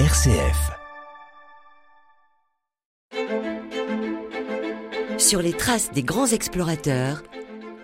RCF. Sur les traces des grands explorateurs,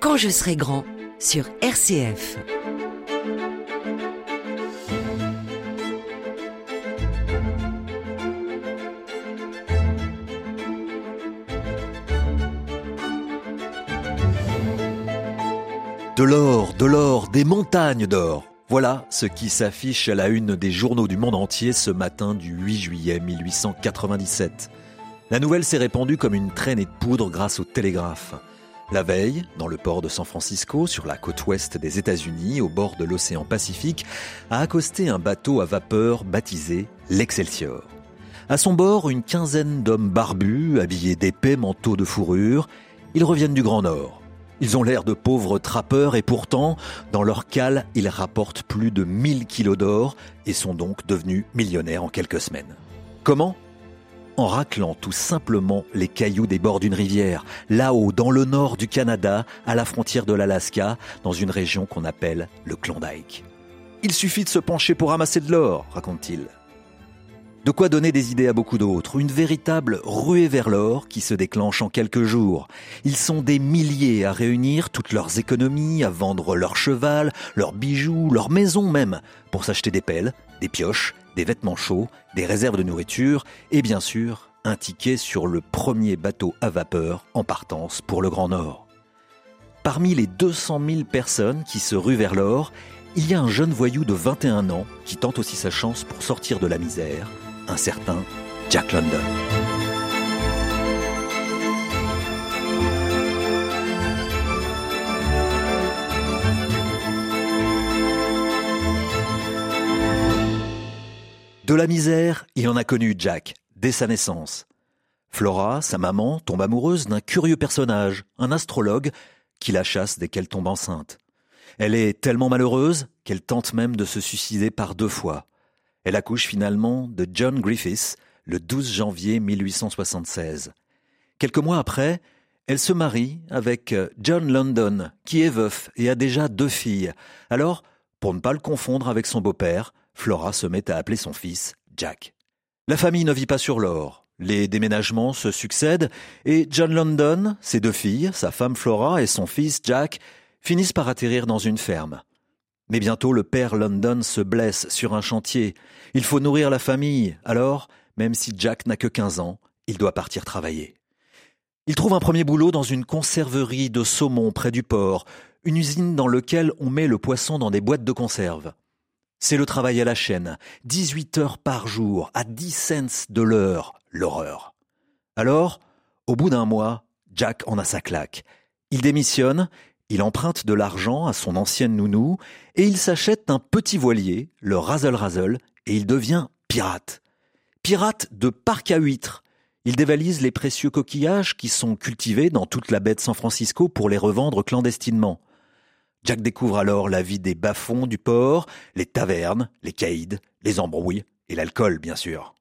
quand je serai grand, sur RCF. De l'or, de l'or, des montagnes d'or. Voilà ce qui s'affiche à la une des journaux du monde entier ce matin du 8 juillet 1897. La nouvelle s'est répandue comme une traînée de poudre grâce au télégraphe. La veille, dans le port de San Francisco, sur la côte ouest des États-Unis, au bord de l'océan Pacifique, a accosté un bateau à vapeur baptisé l'Excelsior. À son bord, une quinzaine d'hommes barbus, habillés d'épais manteaux de fourrure. Ils reviennent du Grand Nord. Ils ont l'air de pauvres trappeurs et pourtant, dans leur cale, ils rapportent plus de 1000 kilos d'or et sont donc devenus millionnaires en quelques semaines. Comment? En raclant tout simplement les cailloux des bords d'une rivière, là-haut, dans le nord du Canada, à la frontière de l'Alaska, dans une région qu'on appelle le Klondike. Il suffit de se pencher pour ramasser de l'or, raconte-t-il. De quoi donner des idées à beaucoup d'autres. Une véritable ruée vers l'or qui se déclenche en quelques jours. Ils sont des milliers à réunir toutes leurs économies, à vendre leur cheval, leurs bijoux, leurs maisons même, pour s'acheter des pelles, des pioches, des vêtements chauds, des réserves de nourriture et bien sûr un ticket sur le premier bateau à vapeur en partance pour le Grand Nord. Parmi les 200 000 personnes qui se ruent vers l'or, il y a un jeune voyou de 21 ans qui tente aussi sa chance pour sortir de la misère un certain Jack London. De la misère, il en a connu Jack, dès sa naissance. Flora, sa maman, tombe amoureuse d'un curieux personnage, un astrologue, qui la chasse dès qu'elle tombe enceinte. Elle est tellement malheureuse qu'elle tente même de se suicider par deux fois. Elle accouche finalement de John Griffiths le 12 janvier 1876. Quelques mois après, elle se marie avec euh, John London, qui est veuf et a déjà deux filles. Alors, pour ne pas le confondre avec son beau-père, Flora se met à appeler son fils Jack. La famille ne vit pas sur l'or. Les déménagements se succèdent et John London, ses deux filles, sa femme Flora et son fils Jack finissent par atterrir dans une ferme. Mais bientôt le père London se blesse sur un chantier. Il faut nourrir la famille, alors, même si Jack n'a que 15 ans, il doit partir travailler. Il trouve un premier boulot dans une conserverie de saumon près du port, une usine dans laquelle on met le poisson dans des boîtes de conserve. C'est le travail à la chaîne, 18 heures par jour, à 10 cents de l'heure, l'horreur. Alors, au bout d'un mois, Jack en a sa claque. Il démissionne il emprunte de l'argent à son ancienne nounou et il s'achète un petit voilier, le Razzle Razzle, et il devient pirate. Pirate de parc à huîtres. Il dévalise les précieux coquillages qui sont cultivés dans toute la baie de San Francisco pour les revendre clandestinement. Jack découvre alors la vie des bas-fonds du port, les tavernes, les caïds, les embrouilles et l'alcool, bien sûr.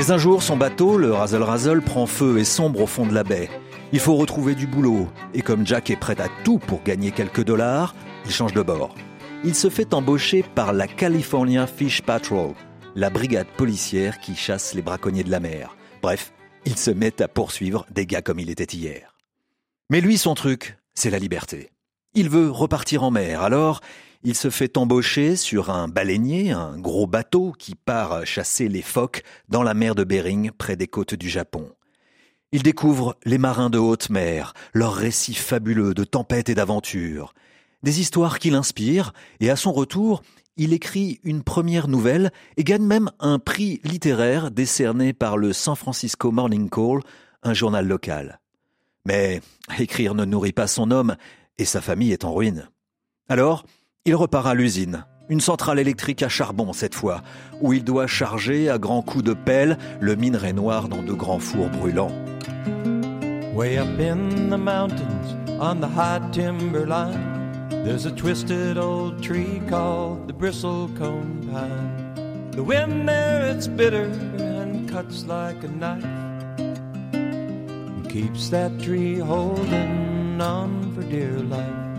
Mais un jour, son bateau, le Razzle Razzle, prend feu et sombre au fond de la baie. Il faut retrouver du boulot, et comme Jack est prêt à tout pour gagner quelques dollars, il change de bord. Il se fait embaucher par la California Fish Patrol, la brigade policière qui chasse les braconniers de la mer. Bref, il se met à poursuivre des gars comme il était hier. Mais lui, son truc, c'est la liberté. Il veut repartir en mer, alors il se fait embaucher sur un baleinier, un gros bateau qui part chasser les phoques dans la mer de Bering près des côtes du Japon. Il découvre les marins de haute mer, leurs récits fabuleux de tempêtes et d'aventures, des histoires qui l'inspirent, et à son retour, il écrit une première nouvelle et gagne même un prix littéraire décerné par le San Francisco Morning Call, un journal local. Mais écrire ne nourrit pas son homme, et sa famille est en ruine. Alors, il repart à l'usine, une centrale électrique à charbon cette fois, où il doit charger à grands coups de pelle le minerai noir dans de grands fours brûlants. Way up in the mountains on the high timber line, There's a twisted old tree called the bristlecone pine. The wind there, it's bitter and cuts like a knife. And keeps that tree holding on for dear life.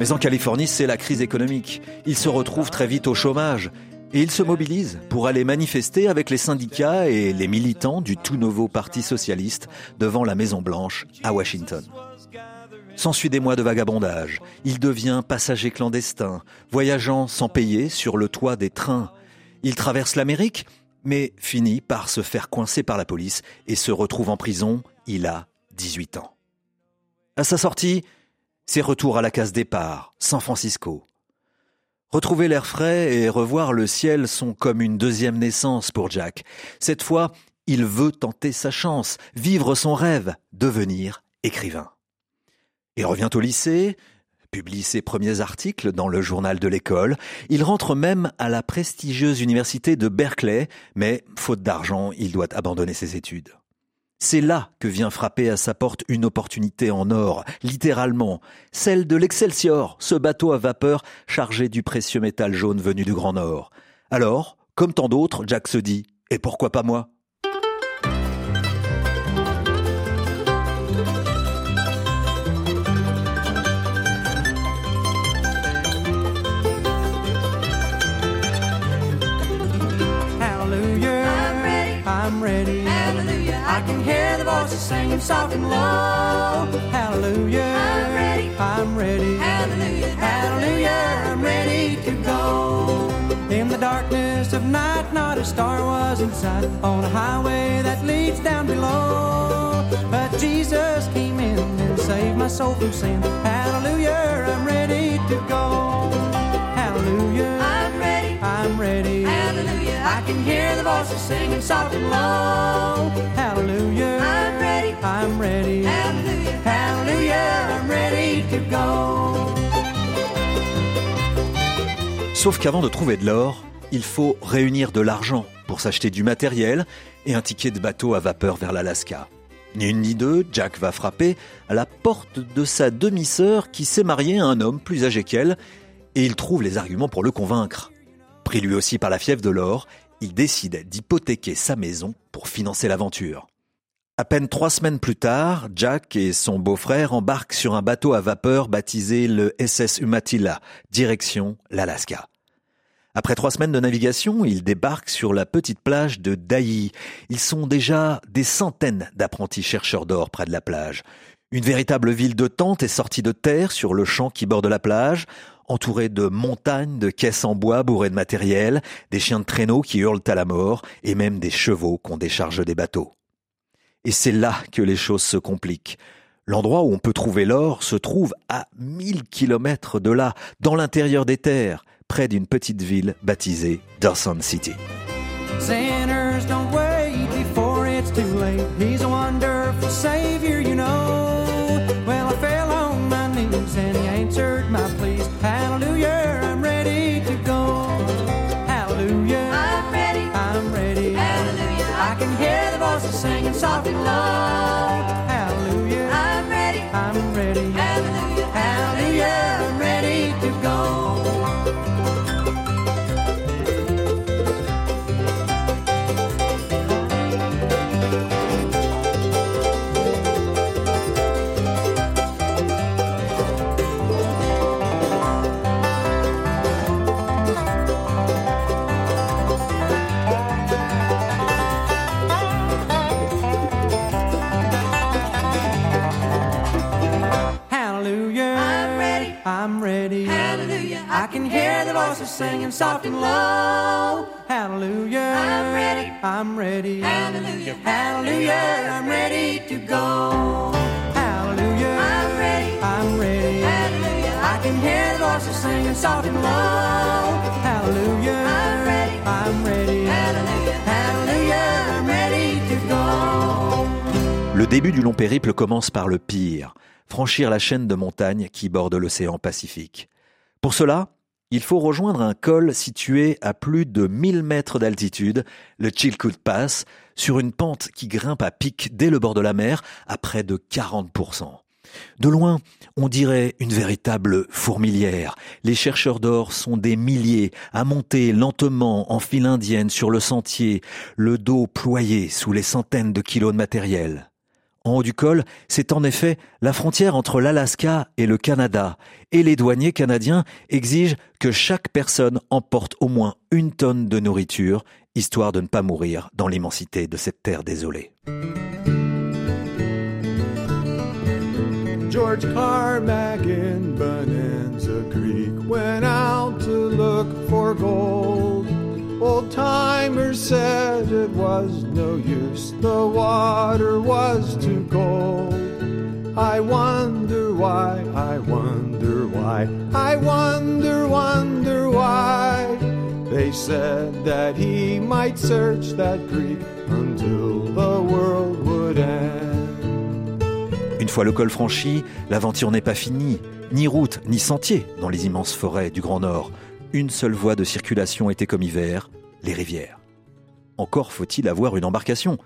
Mais en Californie, c'est la crise économique. Il se retrouve très vite au chômage. Et il se mobilise pour aller manifester avec les syndicats et les militants du tout nouveau Parti socialiste devant la Maison Blanche à Washington. S'ensuit des mois de vagabondage. Il devient passager clandestin, voyageant sans payer sur le toit des trains. Il traverse l'Amérique, mais finit par se faire coincer par la police et se retrouve en prison. Il a 18 ans. À sa sortie, c'est retour à la case départ, San Francisco. Retrouver l'air frais et revoir le ciel sont comme une deuxième naissance pour Jack. Cette fois, il veut tenter sa chance, vivre son rêve, devenir écrivain. Il revient au lycée, publie ses premiers articles dans le journal de l'école, il rentre même à la prestigieuse université de Berkeley, mais faute d'argent, il doit abandonner ses études. C'est là que vient frapper à sa porte une opportunité en or, littéralement, celle de l'Excelsior, ce bateau à vapeur chargé du précieux métal jaune venu du Grand Nord. Alors, comme tant d'autres, Jack se dit Et pourquoi pas moi? I can hear the voices singing soft and low. Hallelujah, I'm ready. I'm ready. Hallelujah. Hallelujah, I'm ready to go. In the darkness of night, not a star was in sight on a highway that leads down below. But Jesus came in and saved my soul from sin. Hallelujah, can hear the voices singing soft and low. Hallelujah, I'm ready. I'm ready. Hallelujah. Hallelujah, I'm ready to go. Sauf qu'avant de trouver de l'or, il faut réunir de l'argent pour s'acheter du matériel et un ticket de bateau à vapeur vers l'Alaska. Ni une ni deux, Jack va frapper à la porte de sa demi-sœur qui s'est mariée à un homme plus âgé qu'elle et il trouve les arguments pour le convaincre. Pris lui aussi par la fièvre de l'or, il décide d'hypothéquer sa maison pour financer l'aventure. À peine trois semaines plus tard, Jack et son beau-frère embarquent sur un bateau à vapeur baptisé le SS Umatilla, direction l'Alaska. Après trois semaines de navigation, ils débarquent sur la petite plage de Daï. Ils sont déjà des centaines d'apprentis chercheurs d'or près de la plage. Une véritable ville de tentes est sortie de terre sur le champ qui borde la plage, entourée de montagnes de caisses en bois bourrées de matériel, des chiens de traîneau qui hurlent à la mort, et même des chevaux qu'on décharge des bateaux. Et c'est là que les choses se compliquent. L'endroit où on peut trouver l'or se trouve à 1000 kilomètres de là, dans l'intérieur des terres, près d'une petite ville baptisée Dawson City. I'm ready. Hallelujah. I can hear the voices singing soft and low. Hallelujah. I'm ready. I'm ready. Hallelujah. Hallelujah. I'm ready to go. Hallelujah. I'm ready. I'm ready. Hallelujah. I can hear the voices singing soft and low. Hallelujah. I'm ready. I'm ready. Hallelujah. Hallelujah. I'm ready to go. Le début du long périple commence par le pire, franchir la chaîne de montagnes qui borde l'océan Pacifique. Pour cela, il faut rejoindre un col situé à plus de 1000 mètres d'altitude, le Chilkoot Pass, sur une pente qui grimpe à pic dès le bord de la mer à près de 40%. De loin, on dirait une véritable fourmilière. Les chercheurs d'or sont des milliers à monter lentement en file indienne sur le sentier, le dos ployé sous les centaines de kilos de matériel. En haut du col, c'est en effet la frontière entre l'Alaska et le Canada, et les douaniers canadiens exigent que chaque personne emporte au moins une tonne de nourriture, histoire de ne pas mourir dans l'immensité de cette terre désolée. George Carmack in Creek went out to look for gold. Old timers said it was no use, the water was too cold. I wonder why, I wonder why, I wonder, wonder why. They said that he might search that creek until the world would end. Une fois le col franchi, l'aventure n'est pas finie. Ni route, ni sentier dans les immenses forêts du Grand Nord. Une seule voie de circulation était comme hiver, les rivières. Encore faut-il avoir une embarcation.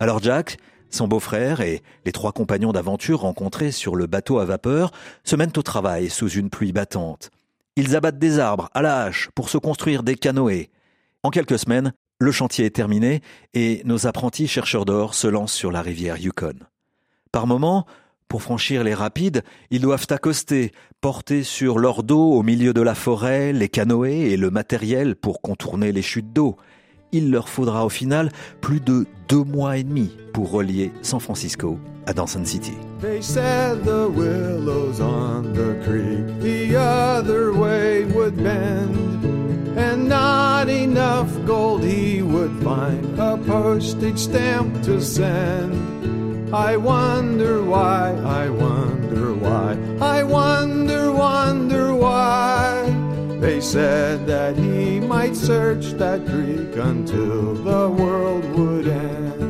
Alors Jack, son beau-frère et les trois compagnons d'aventure rencontrés sur le bateau à vapeur se mènent au travail sous une pluie battante. Ils abattent des arbres à la hache pour se construire des canoës. En quelques semaines, le chantier est terminé et nos apprentis chercheurs d'or se lancent sur la rivière Yukon. Par moments, pour franchir les rapides, ils doivent accoster, porter sur leur dos au milieu de la forêt les canoës et le matériel pour contourner les chutes d'eau. Il leur faudra au final plus de deux mois et demi pour relier San Francisco à Dawson City. They said the willows on the creek the other way would bend, and not enough gold he would find a postage stamp to send. I wonder why, I wonder said that he might search that creek until the world would end.